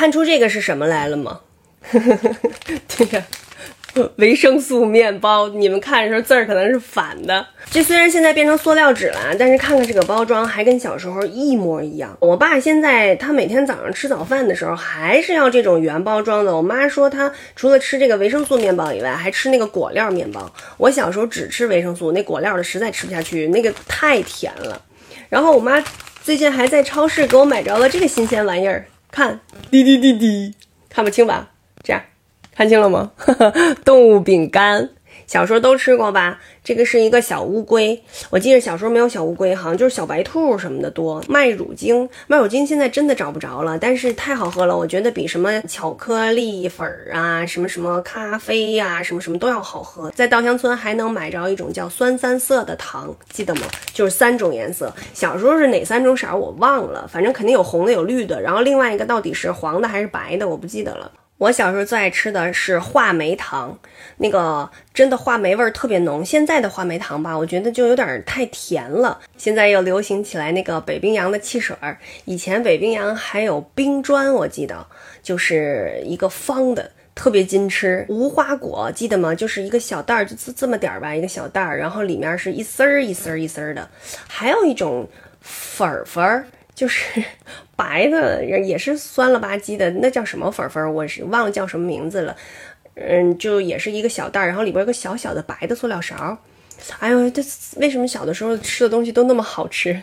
看出这个是什么来了吗？对呀。维生素面包，你们看的时候字儿可能是反的。这虽然现在变成塑料纸了，但是看看这个包装还跟小时候一模一样。我爸现在他每天早上吃早饭的时候还是要这种原包装的。我妈说他除了吃这个维生素面包以外，还吃那个果料面包。我小时候只吃维生素，那果料的实在吃不下去，那个太甜了。然后我妈最近还在超市给我买着了这个新鲜玩意儿，看滴滴滴滴，看不清吧？这样。看清了吗？动物饼干，小时候都吃过吧？这个是一个小乌龟，我记得小时候没有小乌龟，好像就是小白兔什么的多。麦乳精，麦乳精现在真的找不着了，但是太好喝了，我觉得比什么巧克力粉儿啊、什么什么咖啡呀、什么什么都要好喝。在稻香村还能买着一种叫酸三色的糖，记得吗？就是三种颜色。小时候是哪三种色儿我忘了，反正肯定有红的有绿的，然后另外一个到底是黄的还是白的，我不记得了。我小时候最爱吃的是话梅糖，那个真的话梅味儿特别浓。现在的话梅糖吧，我觉得就有点太甜了。现在又流行起来那个北冰洋的汽水儿，以前北冰洋还有冰砖，我记得就是一个方的，特别金吃。无花果记得吗？就是一个小袋儿，就这这么点儿吧，一个小袋儿，然后里面是一丝儿一丝儿一丝儿的。还有一种粉儿粉儿。就是 白的，也是酸了吧唧的，那叫什么粉粉？我是忘了叫什么名字了。嗯，就也是一个小袋儿，然后里边有个小小的白的塑料勺。哎呦，这为什么小的时候吃的东西都那么好吃？